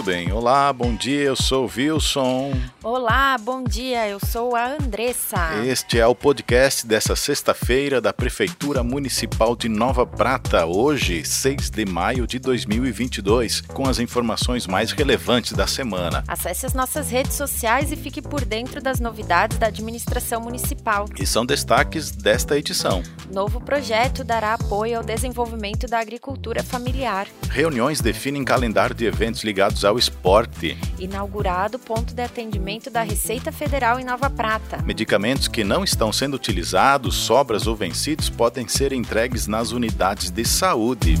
Muito bem. Olá, bom dia. Eu sou o Wilson. Olá, bom dia. Eu sou a Andressa. Este é o podcast dessa sexta-feira da Prefeitura Municipal de Nova Prata, hoje, 6 de maio de 2022, com as informações mais relevantes da semana. Acesse as nossas redes sociais e fique por dentro das novidades da administração municipal. E são destaques desta edição. Novo projeto dará apoio ao desenvolvimento da agricultura familiar. Reuniões definem calendário de eventos ligados ao esporte. Inaugurado ponto de atendimento da Receita Federal em Nova Prata. Medicamentos que não estão sendo utilizados, sobras ou vencidos podem ser entregues nas unidades de saúde.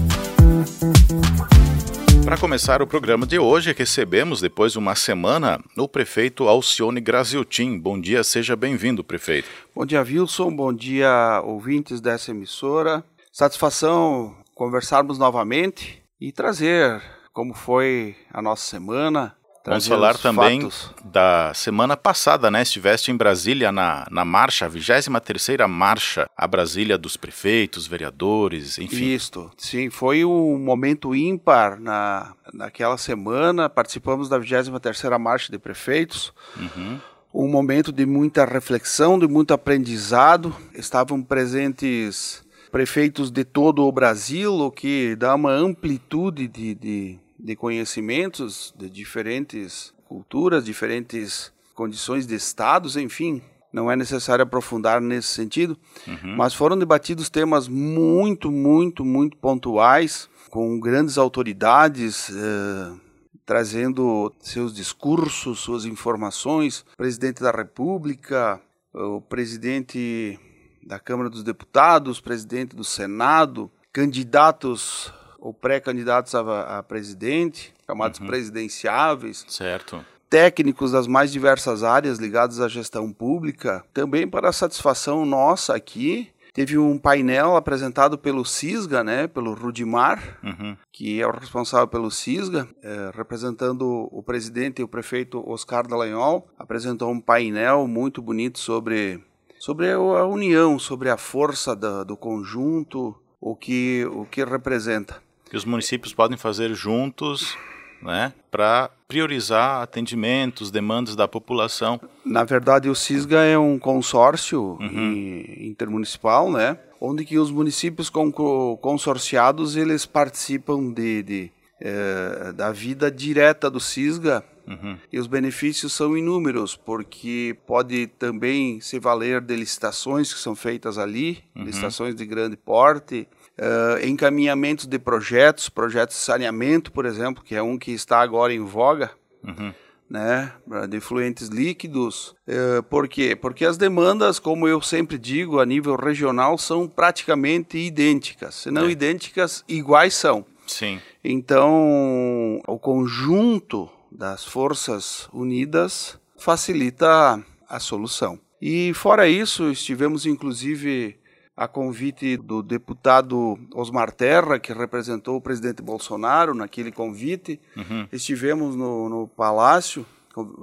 Para começar o programa de hoje, recebemos, depois de uma semana, o prefeito Alcione Graziotin. Bom dia, seja bem-vindo, prefeito. Bom dia, Wilson. Bom dia, ouvintes dessa emissora. Satisfação conversarmos novamente e trazer como foi a nossa semana. Vamos falar também fatos. da semana passada, né? Estiveste em Brasília na, na marcha, a 23ª marcha a Brasília dos prefeitos, vereadores, enfim. Isto, sim, foi um momento ímpar na, naquela semana, participamos da 23ª marcha de prefeitos, uhum. um momento de muita reflexão, de muito aprendizado, estavam presentes prefeitos de todo o Brasil, o que dá uma amplitude de, de, de conhecimentos de diferentes culturas, diferentes condições de estados, enfim. Não é necessário aprofundar nesse sentido, uhum. mas foram debatidos temas muito, muito, muito pontuais, com grandes autoridades eh, trazendo seus discursos, suas informações. Presidente da República, o presidente da Câmara dos Deputados, presidente do Senado, candidatos ou pré-candidatos a, a, presidente, chamados uhum. presidenciáveis. Certo. Técnicos das mais diversas áreas ligados à gestão pública, também para satisfação nossa aqui, Teve um painel apresentado pelo CISGA, né, pelo Rudimar, uhum. que é o responsável pelo CISGA, é, representando o presidente e o prefeito Oscar Dallagnol, apresentou um painel muito bonito sobre sobre a união, sobre a força da, do conjunto, o que, o que representa. Que os municípios podem fazer juntos né, para priorizar atendimentos, demandas da população. Na verdade, o CISGA é um consórcio uhum. intermunicipal, né, onde que os municípios consorciados eles participam de, de é, da vida direta do CISGA Uhum. E os benefícios são inúmeros, porque pode também se valer de licitações que são feitas ali, uhum. licitações de grande porte, uh, encaminhamentos de projetos, projetos de saneamento, por exemplo, que é um que está agora em voga. Uhum. Né, de fluentes líquidos. Uh, por quê? Porque as demandas, como eu sempre digo, a nível regional, são praticamente idênticas. Se não é. idênticas, iguais são. Sim. Então, o conjunto das Forças Unidas facilita a solução. E fora isso, estivemos inclusive a convite do deputado Osmar Terra, que representou o presidente Bolsonaro naquele convite. Uhum. Estivemos no, no palácio,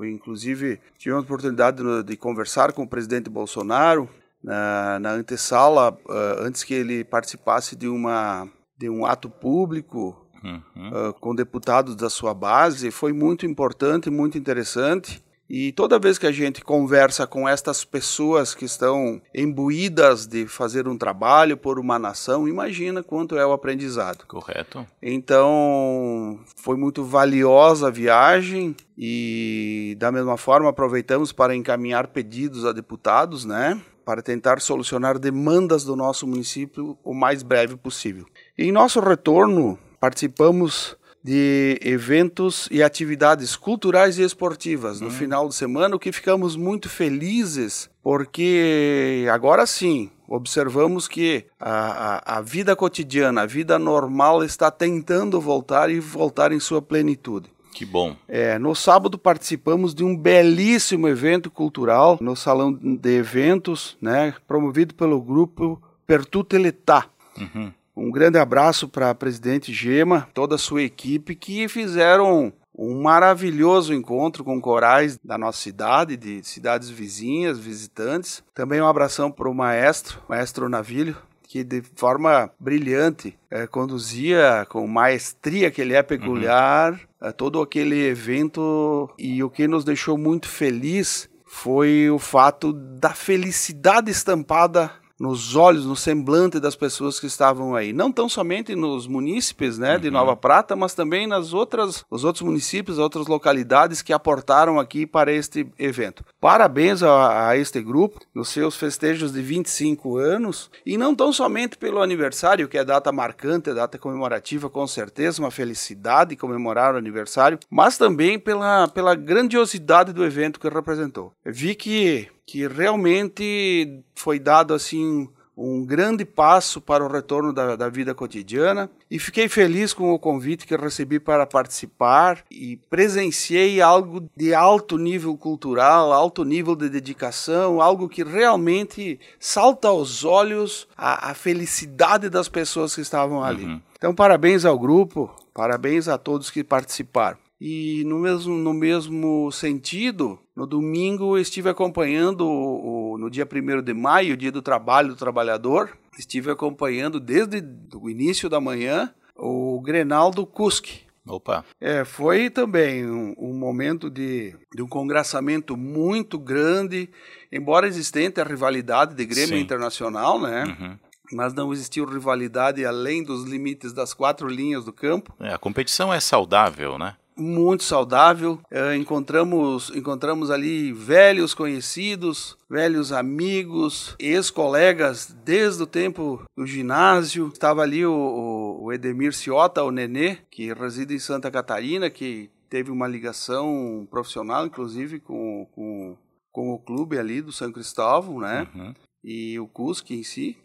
inclusive tivemos a oportunidade de, de conversar com o presidente Bolsonaro na, na antessala, uh, antes que ele participasse de, uma, de um ato público uhum. uh, com deputados da sua base, foi muito importante, muito interessante. E toda vez que a gente conversa com estas pessoas que estão imbuídas de fazer um trabalho por uma nação, imagina quanto é o aprendizado. Correto. Então, foi muito valiosa a viagem e, da mesma forma, aproveitamos para encaminhar pedidos a deputados, né? Para tentar solucionar demandas do nosso município o mais breve possível. E em nosso retorno participamos de eventos e atividades culturais e esportivas no uhum. final de semana, o que ficamos muito felizes, porque agora sim observamos que a, a, a, vida cotidiana, a vida normal está tentando voltar e voltar em sua plenitude. Que bom. É, no sábado participamos de um belíssimo evento cultural no salão de eventos, né, promovido pelo grupo Pertuteletá. Uhum. Um grande abraço para a presidente Gema, toda a sua equipe que fizeram um maravilhoso encontro com corais da nossa cidade, de cidades vizinhas, visitantes. Também um abração para o maestro, maestro Navilho, que de forma brilhante é, conduzia com maestria que ele é peculiar uhum. todo aquele evento e o que nos deixou muito feliz foi o fato da felicidade estampada nos olhos, no semblante das pessoas que estavam aí. Não tão somente nos munícipes né, de Nova uhum. Prata, mas também nas outras, os outros municípios, outras localidades que aportaram aqui para este evento. Parabéns a, a este grupo nos seus festejos de 25 anos e não tão somente pelo aniversário, que é data marcante, é data comemorativa, com certeza, uma felicidade comemorar o aniversário, mas também pela, pela grandiosidade do evento que representou. Vi que que realmente foi dado assim um grande passo para o retorno da, da, vida cotidiana e fiquei feliz com o convite que recebi para participar e presenciei algo de alto nível cultural, alto nível de dedicação, algo que realmente salta aos olhos a, a felicidade das pessoas que estavam ali. Uhum. Então, parabéns ao grupo, parabéns a todos que participaram. E no mesmo, no mesmo sentido, no domingo estive acompanhando, o, no dia 1 de maio, o dia do trabalho do trabalhador, estive acompanhando desde o início da manhã o Grenal do Cusque. Opa! É, foi também um, um momento de, de, um congraçamento muito grande, embora existente a rivalidade de Grêmio Sim. Internacional, né? Uhum mas não existiu rivalidade além dos limites das quatro linhas do campo. É, a competição é saudável, né? Muito saudável. É, encontramos, encontramos ali velhos conhecidos, velhos amigos, ex-colegas desde o tempo do ginásio. Estava ali o, o Edemir Ciota, o Nenê, que reside em Santa Catarina, que teve uma ligação profissional, inclusive, com, com, com o clube ali do São Cristóvão, né? Uhum. E o CUSC em si.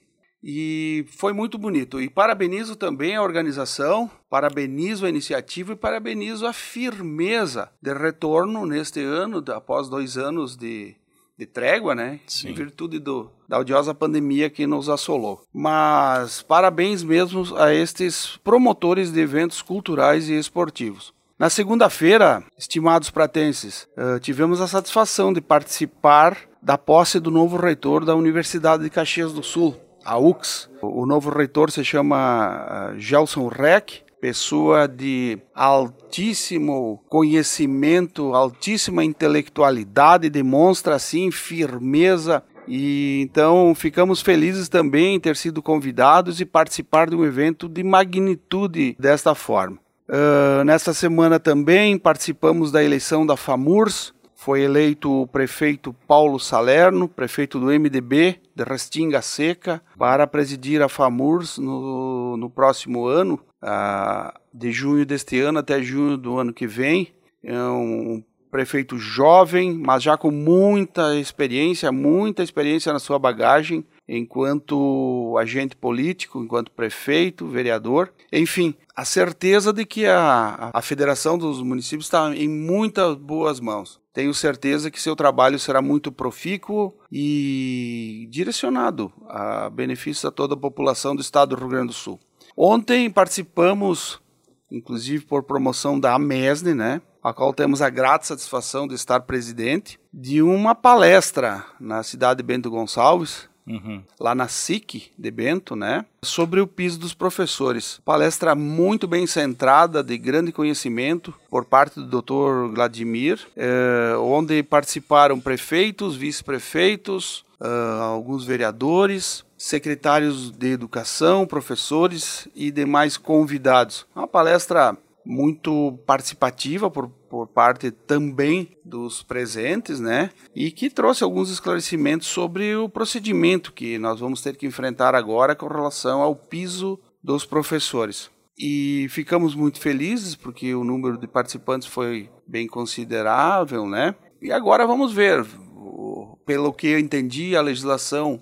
E foi muito bonito. E parabenizo também a organização, parabenizo a iniciativa e parabenizo a firmeza de retorno neste ano, após dois anos de, de trégua, né? Sim. Em virtude do, da odiosa pandemia que nos assolou. Mas parabéns mesmo a estes promotores de eventos culturais e esportivos. Na segunda-feira, estimados pratenses, uh, tivemos a satisfação de participar da posse do novo reitor da Universidade de Caxias do Sul, a UX. O novo reitor se chama eh, Gelson Reck, pessoa de altíssimo conhecimento, altíssima intelectualidade, demonstra assim firmeza e então ficamos felizes também em ter sido convidados e participar de um evento de magnitude desta forma. Uh, nesta semana também participamos da eleição da FAMURS, foi eleito o prefeito Paulo Salerno, prefeito do MDB de Restinga Seca, para presidir a FAMURS no, no próximo ano, de junho deste ano até junho do ano que vem. É um prefeito jovem, mas já com muita experiência, muita experiência na sua bagagem, enquanto agente político, enquanto prefeito, vereador. Enfim, a certeza de que a, a Federação dos Municípios está em muitas boas mãos. Tenho certeza que seu trabalho será muito profícuo e direcionado a benefício a toda a população do estado do Rio Grande do Sul. Ontem participamos, inclusive por promoção da AMESNE, né, a qual temos a grata satisfação de estar presidente, de uma palestra na cidade de Bento Gonçalves, Uhum. lá na SIC de Bento, né? Sobre o piso dos professores. Palestra muito bem centrada, de grande conhecimento, por parte do Dr. Vladimir, eh, onde participaram prefeitos, vice-prefeitos, uh, alguns vereadores, secretários de educação, professores e demais convidados. Uma palestra muito participativa por, por parte também dos presentes, né? E que trouxe alguns esclarecimentos sobre o procedimento que nós vamos ter que enfrentar agora com relação ao piso dos professores. E ficamos muito felizes porque o número de participantes foi bem considerável, né? E agora vamos ver. Pelo que eu entendi, a legislação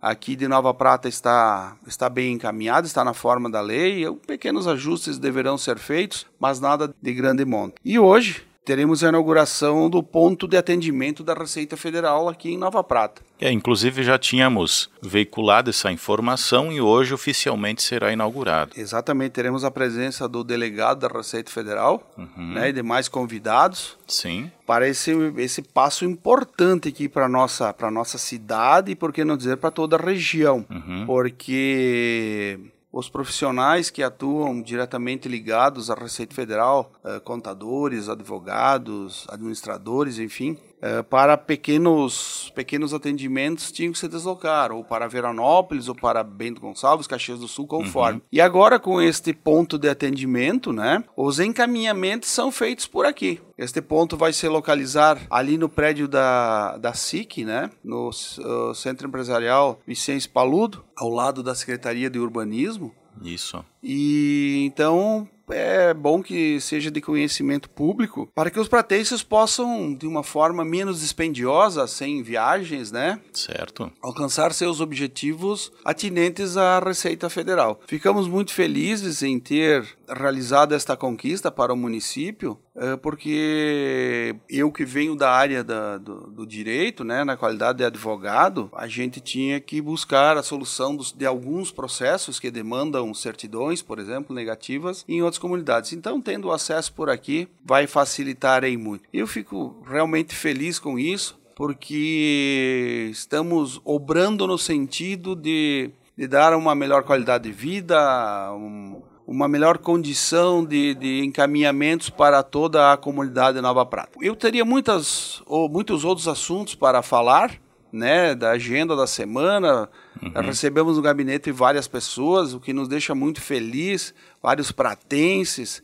aqui de Nova Prata está, está bem encaminhado, está na forma da lei. Pequenos ajustes deverão ser feitos, mas nada de grande monta. E hoje, teremos a inauguração do ponto de atendimento da Receita Federal aqui em Nova Prata. É, inclusive já tínhamos veiculado essa informação e hoje oficialmente será inaugurado. Exatamente, teremos a presença do delegado da Receita Federal uhum. né, e demais convidados. Sim. Para esse, esse passo importante aqui para a nossa, nossa cidade e, por que não dizer, para toda a região. Uhum. Porque os profissionais que atuam diretamente ligados à Receita Federal, eh, contadores, advogados, administradores, enfim, eh, para pequenos, pequenos atendimentos tinham que se deslocar, ou para Veranópolis, ou para Bento Gonçalves, Caxias do Sul, conforme. Uhum. E agora, com este ponto de atendimento, né, os encaminhamentos são feitos por aqui. Este ponto vai se localizar ali no prédio da, da SIC, né, no uh, Centro Empresarial Vicente Paludo, ao lado da Secretaria de Urbanismo. Isso. E então é bom que seja de conhecimento público para que os pratenses possam, de uma forma menos dispendiosa, sem viagens, né? Certo. Alcançar seus objetivos atinentes à Receita Federal. Ficamos muito felizes em ter realizado esta conquista para o município, porque eu que venho da área da, do, do, direito, né, na qualidade de advogado, a gente tinha que buscar a solução dos, de alguns processos que demandam certidões, por exemplo, negativas, em outras comunidades. Então, tendo acesso por aqui, vai facilitar aí muito. Eu fico realmente feliz com isso, porque estamos obrando no sentido de, de dar uma melhor qualidade de vida, um, uma melhor condição de, de, encaminhamentos para toda a comunidade de Nova Prata. Eu teria muitas ou muitos outros assuntos para falar, né, da agenda da semana. Uhum. Recebemos no gabinete várias pessoas, o que nos deixa muito feliz, vários pratenses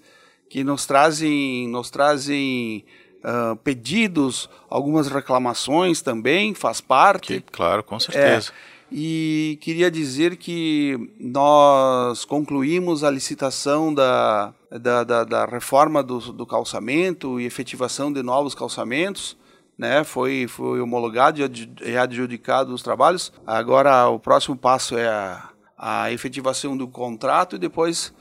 que nos trazem, nos trazem uh, pedidos, algumas reclamações também, faz parte. Que, claro, com certeza. É, e queria dizer que nós concluímos a licitação da, da, da, da reforma do, do calçamento e efetivação de novos calçamentos né? Foi, foi homologado e adjudicado os trabalhos. Agora o próximo passo é a, a efetivação do contrato e depois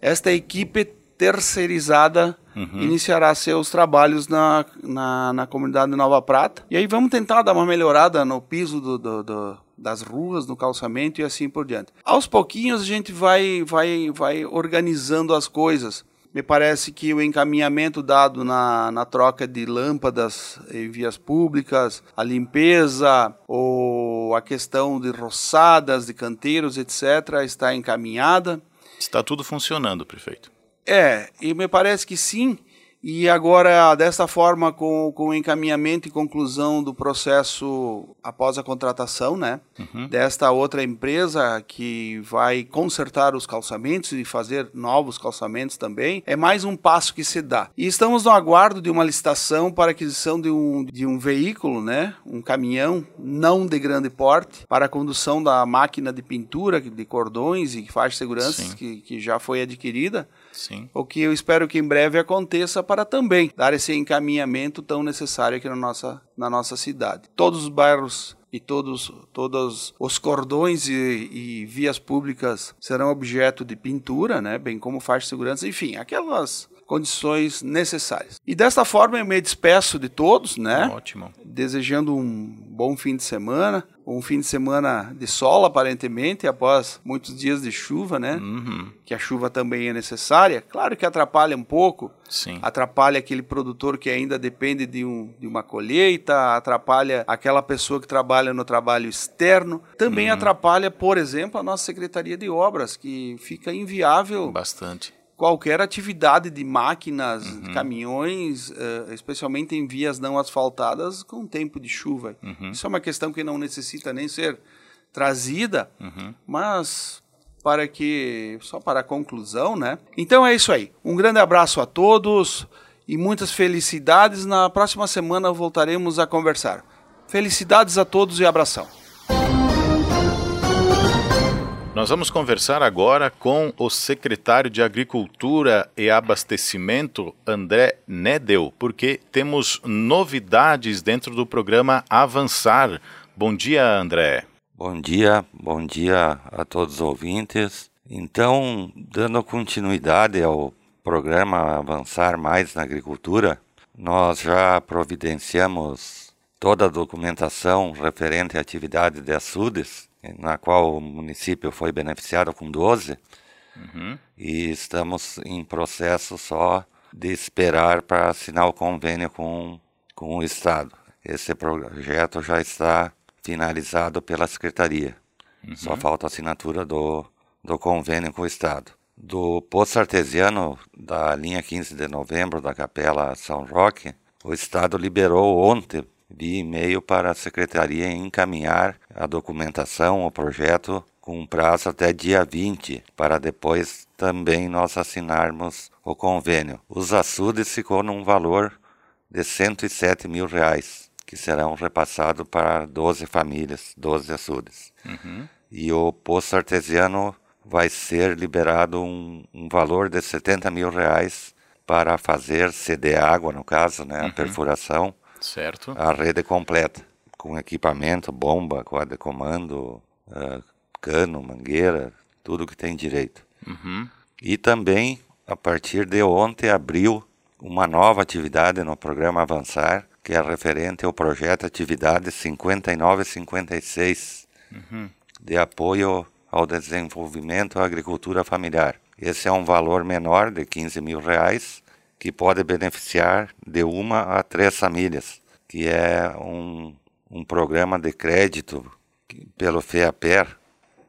esta equipe terceirizada uhum. iniciará seus trabalhos na, na, na, comunidade de Nova Prata. E aí vamos tentar dar uma melhorada no piso do, do, do, das ruas, no calçamento e assim por diante. Aos pouquinhos a gente vai, vai, vai organizando as coisas. Me parece que o encaminhamento dado na, na troca de lâmpadas em vias públicas, a limpeza ou a questão de roçadas, de canteiros, etc., está encaminhada. Está tudo funcionando, prefeito. É, e me parece que sim. E agora, dessa forma, com, com o encaminhamento e conclusão do processo após a contratação, né? Uhum. Desta outra empresa que vai consertar os calçamentos e fazer novos calçamentos também, é mais um passo que se dá. E estamos no aguardo de uma licitação para aquisição de um, de um veículo, né? Um caminhão não de grande porte para a condução da máquina de pintura, de cordões e faixa de segurança que, que já foi adquirida. Sim. O que eu espero que em breve aconteça para também dar esse encaminhamento tão necessário aqui na nossa, na nossa cidade. Todos os bairros e todos, todos os cordões e, e, vias públicas serão objeto de pintura, né? bem como faixa de segurança, enfim, aquelas condições necessárias. E desta forma eu me despeço de todos, né? Ótimo. Desejando um bom fim de semana, um fim de semana de sol aparentemente, após muitos dias de chuva, né? Uhum. Que a chuva também é necessária. Claro que atrapalha um pouco, Sim. atrapalha aquele produtor que ainda depende de, um, de uma colheita, atrapalha aquela pessoa que trabalha no trabalho externo, também uhum. atrapalha, por exemplo, a nossa Secretaria de Obras, que fica inviável. Bastante qualquer atividade de máquinas, uhum. caminhões, uh, especialmente em vias não asfaltadas, com tempo de chuva. Uhum. Isso é uma questão que não necessita nem ser trazida, uhum. mas para que só para a conclusão, né? Então é isso aí. Um grande abraço a todos e muitas felicidades. Na próxima semana voltaremos a conversar. Felicidades a todos e abração. Nós vamos conversar agora com o secretário de Agricultura e Abastecimento, André Nedel, porque temos novidades dentro do programa Avançar. Bom dia, André. Bom dia, bom dia a todos os ouvintes. Então, dando continuidade ao programa Avançar Mais na Agricultura, nós já providenciamos toda a documentação referente à atividade de açudes, na qual o município foi beneficiado com 12, uhum. e estamos em processo só de esperar para assinar o convênio com, com o Estado. Esse projeto já está finalizado pela Secretaria. Uhum. Só falta a assinatura do, do convênio com o Estado. Do poço artesiano da linha 15 de novembro da Capela São Roque, o Estado liberou ontem via e-mail para a Secretaria encaminhar a documentação, o projeto, com prazo até dia 20, para depois também nós assinarmos o convênio. Os açudes ficou num valor de 107 mil reais, que serão repassados para 12 famílias, 12 açudes. Uhum. E o poço artesiano vai ser liberado um, um, valor de 70 mil reais para fazer ceder água, no caso, né, a uhum. perfuração, certo. a rede completa, com equipamento, bomba, quadro de comando, uh, cano, mangueira, tudo que tem direito. Uhum. E também, a partir de ontem, abriu uma nova atividade no programa Avançar, que é referente ao projeto Atividade 5956, uhum. de apoio ao desenvolvimento da agricultura familiar. Esse é um valor menor de 15 mil reais, que pode beneficiar de uma a três famílias, que é um, um programa de crédito pelo FEAPER,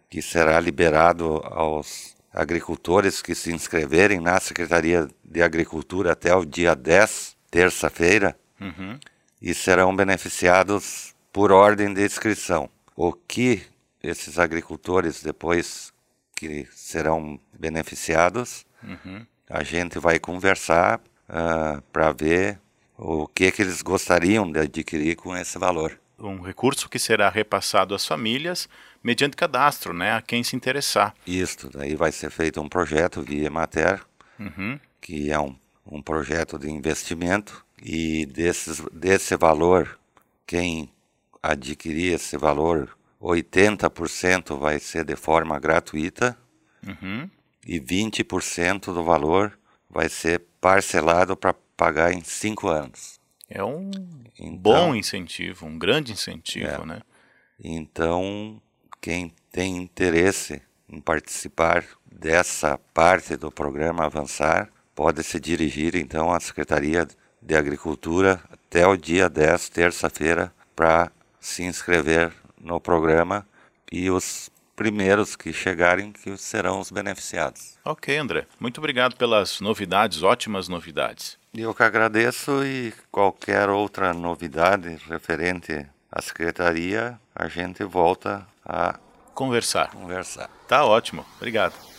que será liberado aos agricultores que se inscreverem na Secretaria de Agricultura até o dia 10, terça-feira, uhum. e serão beneficiados por ordem de inscrição. O que esses agricultores depois que serão beneficiados, uhum. A gente vai conversar uh, ah, para ver o que, que eles gostariam de adquirir com esse valor. Um recurso que será repassado às famílias mediante cadastro, né, a quem se interessar. Isso, daí vai ser feito um projeto via Mater, uhum. que é um, um projeto de investimento, e desses, desse valor, quem adquirir esse valor 80% vai ser de forma gratuita uhum. E 20% do valor vai ser parcelado para pagar em cinco anos. É um então, bom incentivo, um grande incentivo, é. né? Então, quem tem interesse em participar dessa parte do programa Avançar, pode se dirigir então à Secretaria de Agricultura até o dia 10, terça-feira, para se inscrever no programa e os primeiros que chegarem que serão os beneficiados. Ok, André. Muito obrigado pelas novidades, ótimas novidades. Eu que agradeço e qualquer outra novidade referente à secretaria, a gente volta a conversar. Conversar. Tá ótimo. Obrigado.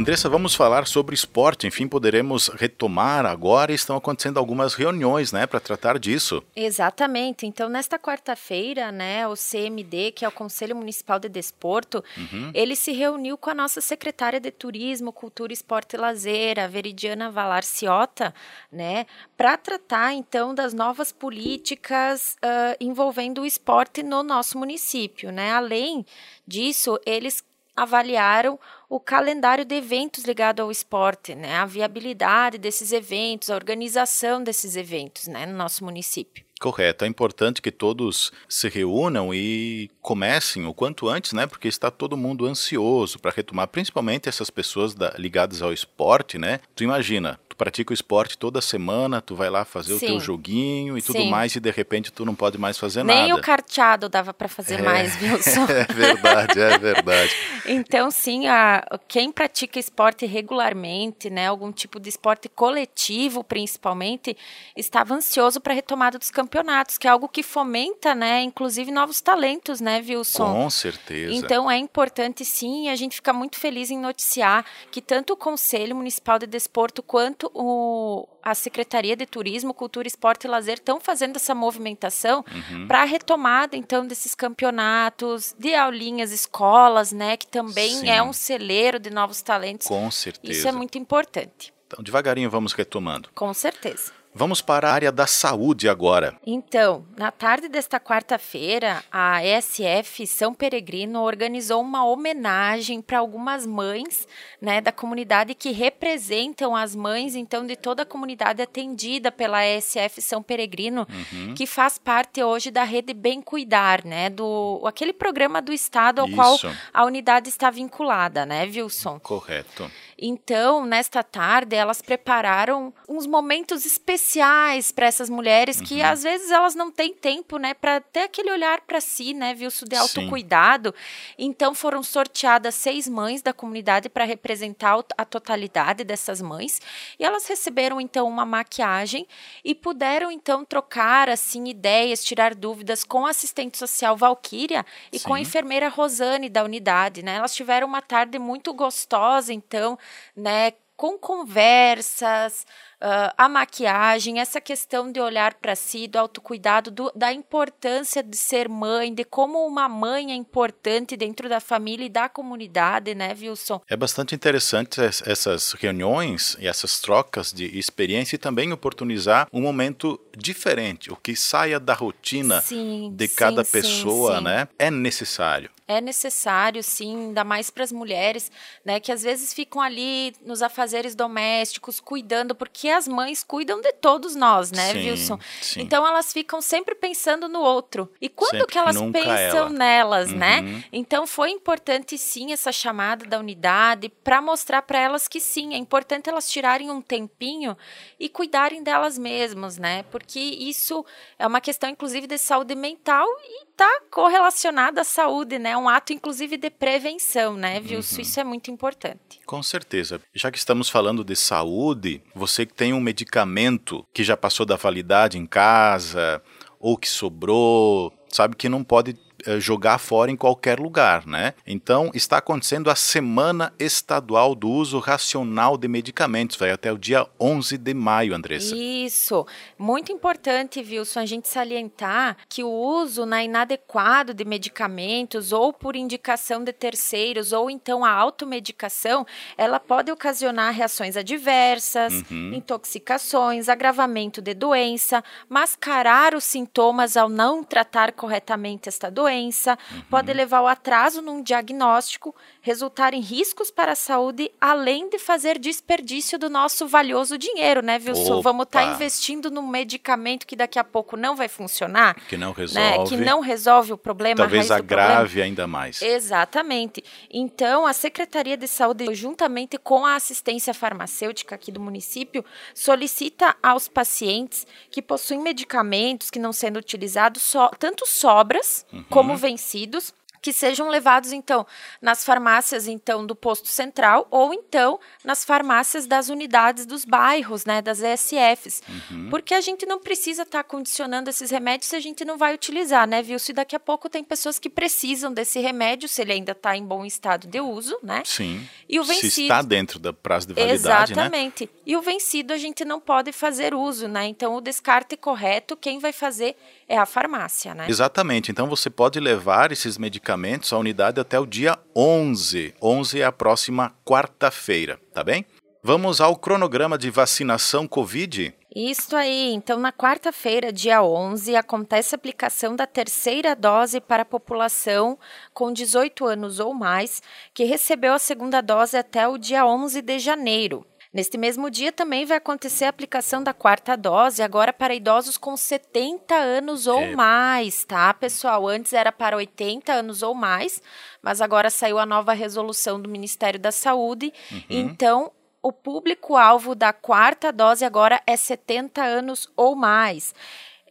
Andressa, vamos falar sobre esporte. Enfim, poderemos retomar agora. Estão acontecendo algumas reuniões, né, para tratar disso. Exatamente. Então, nesta quarta-feira, né, o CMD, que é o Conselho Municipal de Desporto, uhum. ele se reuniu com a nossa secretária de Turismo, Cultura, Esporte e Lazer, a Veridiana Valar Ciota, né, para tratar então das novas políticas uh, envolvendo o esporte no nosso município, né? Além disso, eles avaliaram o calendário de eventos ligado ao esporte, né? A viabilidade desses eventos, a organização desses eventos, né, no nosso município. Correto. É importante que todos se reúnam e comecem o quanto antes, né? Porque está todo mundo ansioso para retomar, principalmente essas pessoas da, ligadas ao esporte, né? Tu imagina, pratica o esporte toda semana, tu vai lá fazer Sim. o teu joguinho e tudo Sim. mais e de repente tu não pode mais fazer Nem nada. Nem o carteado dava para fazer é, mais, viu? é verdade, é verdade. então, sim, a, quem pratica esporte regularmente, né, algum tipo de esporte coletivo, principalmente, estava ansioso para a retomada dos campeonatos, que é algo que fomenta, né, inclusive novos talentos, né, Wilson? Com certeza. Então, é importante, sim, e a gente fica muito feliz em noticiar que tanto o Conselho Municipal de Desporto quanto o, a Secretaria de Turismo, Cultura, Esporte e Lazer estão fazendo essa movimentação uhum. para a retomada, então, desses campeonatos, de aulinhas, escolas, né? Que também Sim. é um celeiro de novos talentos. Com certeza. Isso é muito importante. Então, devagarinho vamos retomando. Com certeza. Vamos para a área da saúde agora. Então, na tarde desta quarta-feira, a ESF São Peregrino organizou uma homenagem para algumas mães né, da comunidade que representam as mães, então, de toda a comunidade atendida pela ESF São Peregrino, uhum. que faz parte hoje da rede Bem Cuidar, né? Do aquele programa do Estado ao Isso. qual a unidade está vinculada, né, Wilson? Correto. Então, nesta tarde, elas prepararam uns momentos especiais para essas mulheres que uhum. às vezes elas não têm tempo, né, para ter aquele olhar para si, né, viu, de autocuidado. Sim. Então, foram sorteadas seis mães da comunidade para representar a totalidade dessas mães, e elas receberam então uma maquiagem e puderam então trocar assim ideias, tirar dúvidas com a assistente social Valquíria e Sim. com a enfermeira Rosane da unidade, né? Elas tiveram uma tarde muito gostosa, então, né, com conversas, uh, a maquiagem, essa questão de olhar para si, do autocuidado, do, da importância de ser mãe, de como uma mãe é importante dentro da família e da comunidade, né, Wilson? É bastante interessante essas reuniões e essas trocas de experiência e também oportunizar um momento diferente, o que saia da rotina sim, de cada sim, pessoa, sim, né? É necessário é necessário, sim, ainda mais para as mulheres, né, que às vezes ficam ali nos afazeres domésticos, cuidando, porque as mães cuidam de todos nós, né, sim, Wilson? Sim. Então elas ficam sempre pensando no outro. E quando sempre, que elas pensam ela. nelas, né? uhum. né? Então foi importante, sim, essa chamada da unidade para mostrar para elas que sim, é importante elas tirarem um tempinho e cuidarem delas mesmas, né? Porque isso é uma questão, inclusive, de saúde mental e está correlacionada à saúde, né? Um ato, inclusive, de prevenção, né, Wilson? Uhum. Isso é muito importante. Com certeza. Já que estamos falando de saúde, você que tem um medicamento que já passou da validade em casa ou que sobrou, sabe que não pode jogar fora em qualquer lugar, né? Então, está acontecendo a Semana Estadual do Uso Racional de Medicamentos, vai até o dia 11 de maio, Andressa. Isso. Muito importante, Wilson, a gente salientar que o uso na inadequado de medicamentos ou por indicação de terceiros ou então a automedicação, ela pode ocasionar reações adversas, uhum. intoxicações, agravamento de doença, mascarar os sintomas ao não tratar corretamente esta doença doença, uhum. pode levar ao atraso num diagnóstico, resultar em riscos para a saúde, além de fazer desperdício do nosso valioso dinheiro, né, Wilson? Vamos estar tá investindo num medicamento que daqui a pouco não vai funcionar. Que não resolve. Né? Que não resolve o problema. Talvez agrave ainda mais. Exatamente. Então, a Secretaria de Saúde, juntamente com a assistência farmacêutica aqui do município, solicita aos pacientes que possuem medicamentos que não sendo utilizados, so, tanto sobras uhum. Como vencidos, que sejam levados então nas farmácias então do posto central ou então nas farmácias das unidades dos bairros, né, das ESFs. Uhum. Porque a gente não precisa estar tá condicionando esses remédios se a gente não vai utilizar, né, viu? Se daqui a pouco tem pessoas que precisam desse remédio, se ele ainda está em bom estado de uso, né? Sim. E o vencido se está dentro da prazo de validade, né? Exatamente. Né? E o vencido a gente não pode fazer uso, né? Então o descarte correto, quem vai fazer é a farmácia, né? Exatamente. Então você pode levar esses medicamentos à unidade até o dia 11. 11 é a próxima quarta-feira, tá bem? Vamos ao cronograma de vacinação Covid. Isso aí. Então, na quarta-feira, dia 11, acontece a aplicação da terceira dose para a população com 18 anos ou mais que recebeu a segunda dose até o dia 11 de janeiro. Neste mesmo dia também vai acontecer a aplicação da quarta dose, agora para idosos com 70 anos ou é. mais, tá, pessoal? Antes era para 80 anos ou mais, mas agora saiu a nova resolução do Ministério da Saúde. Uhum. Então, o público-alvo da quarta dose agora é 70 anos ou mais.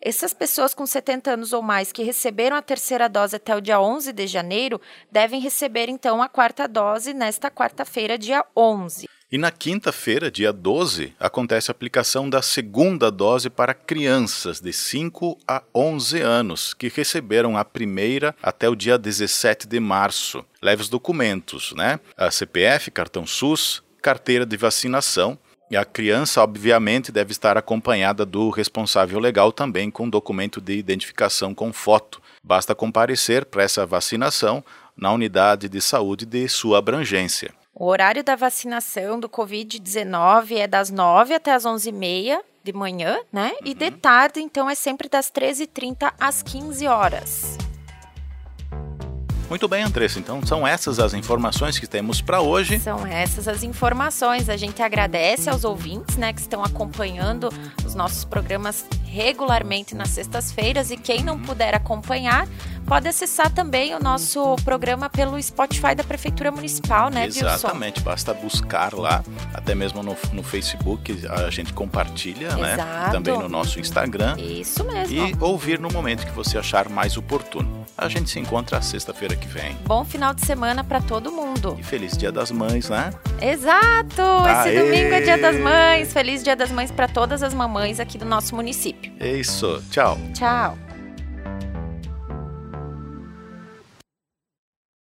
Essas pessoas com 70 anos ou mais que receberam a terceira dose até o dia 11 de janeiro devem receber então a quarta dose nesta quarta-feira, dia 11. E na quinta-feira, dia 12, acontece a aplicação da segunda dose para crianças de 5 a 11 anos que receberam a primeira até o dia 17 de março. Leve os documentos, né? A CPF, cartão SUS, carteira de vacinação. E a criança, obviamente, deve estar acompanhada do responsável legal também com documento de identificação com foto. Basta comparecer para essa vacinação na unidade de saúde de sua abrangência. O horário da vacinação do Covid-19 é das 9 até as 11h30 de manhã, né? Uhum. E de tarde, então, é sempre das 13h30 às 15 horas. Muito bem, Andressa. Então são essas as informações que temos para hoje. São essas as informações. A gente agradece aos ouvintes, né, que estão acompanhando os nossos programas regularmente nas sextas-feiras e quem não puder acompanhar pode acessar também o nosso programa pelo Spotify da Prefeitura Municipal, né, Exatamente, Wilson? basta buscar lá, até mesmo no, no Facebook a gente compartilha, né? Exato. né? Também no nosso Instagram. Isso mesmo. E ouvir no momento que você achar mais oportuno. A gente se encontra sexta-feira que vem. Bom final de semana para todo mundo. E feliz Dia das Mães, né? Exato! Aê! Esse domingo é Dia das Mães. Feliz Dia das Mães para todas as mamães aqui do nosso município. É isso. Tchau. Tchau.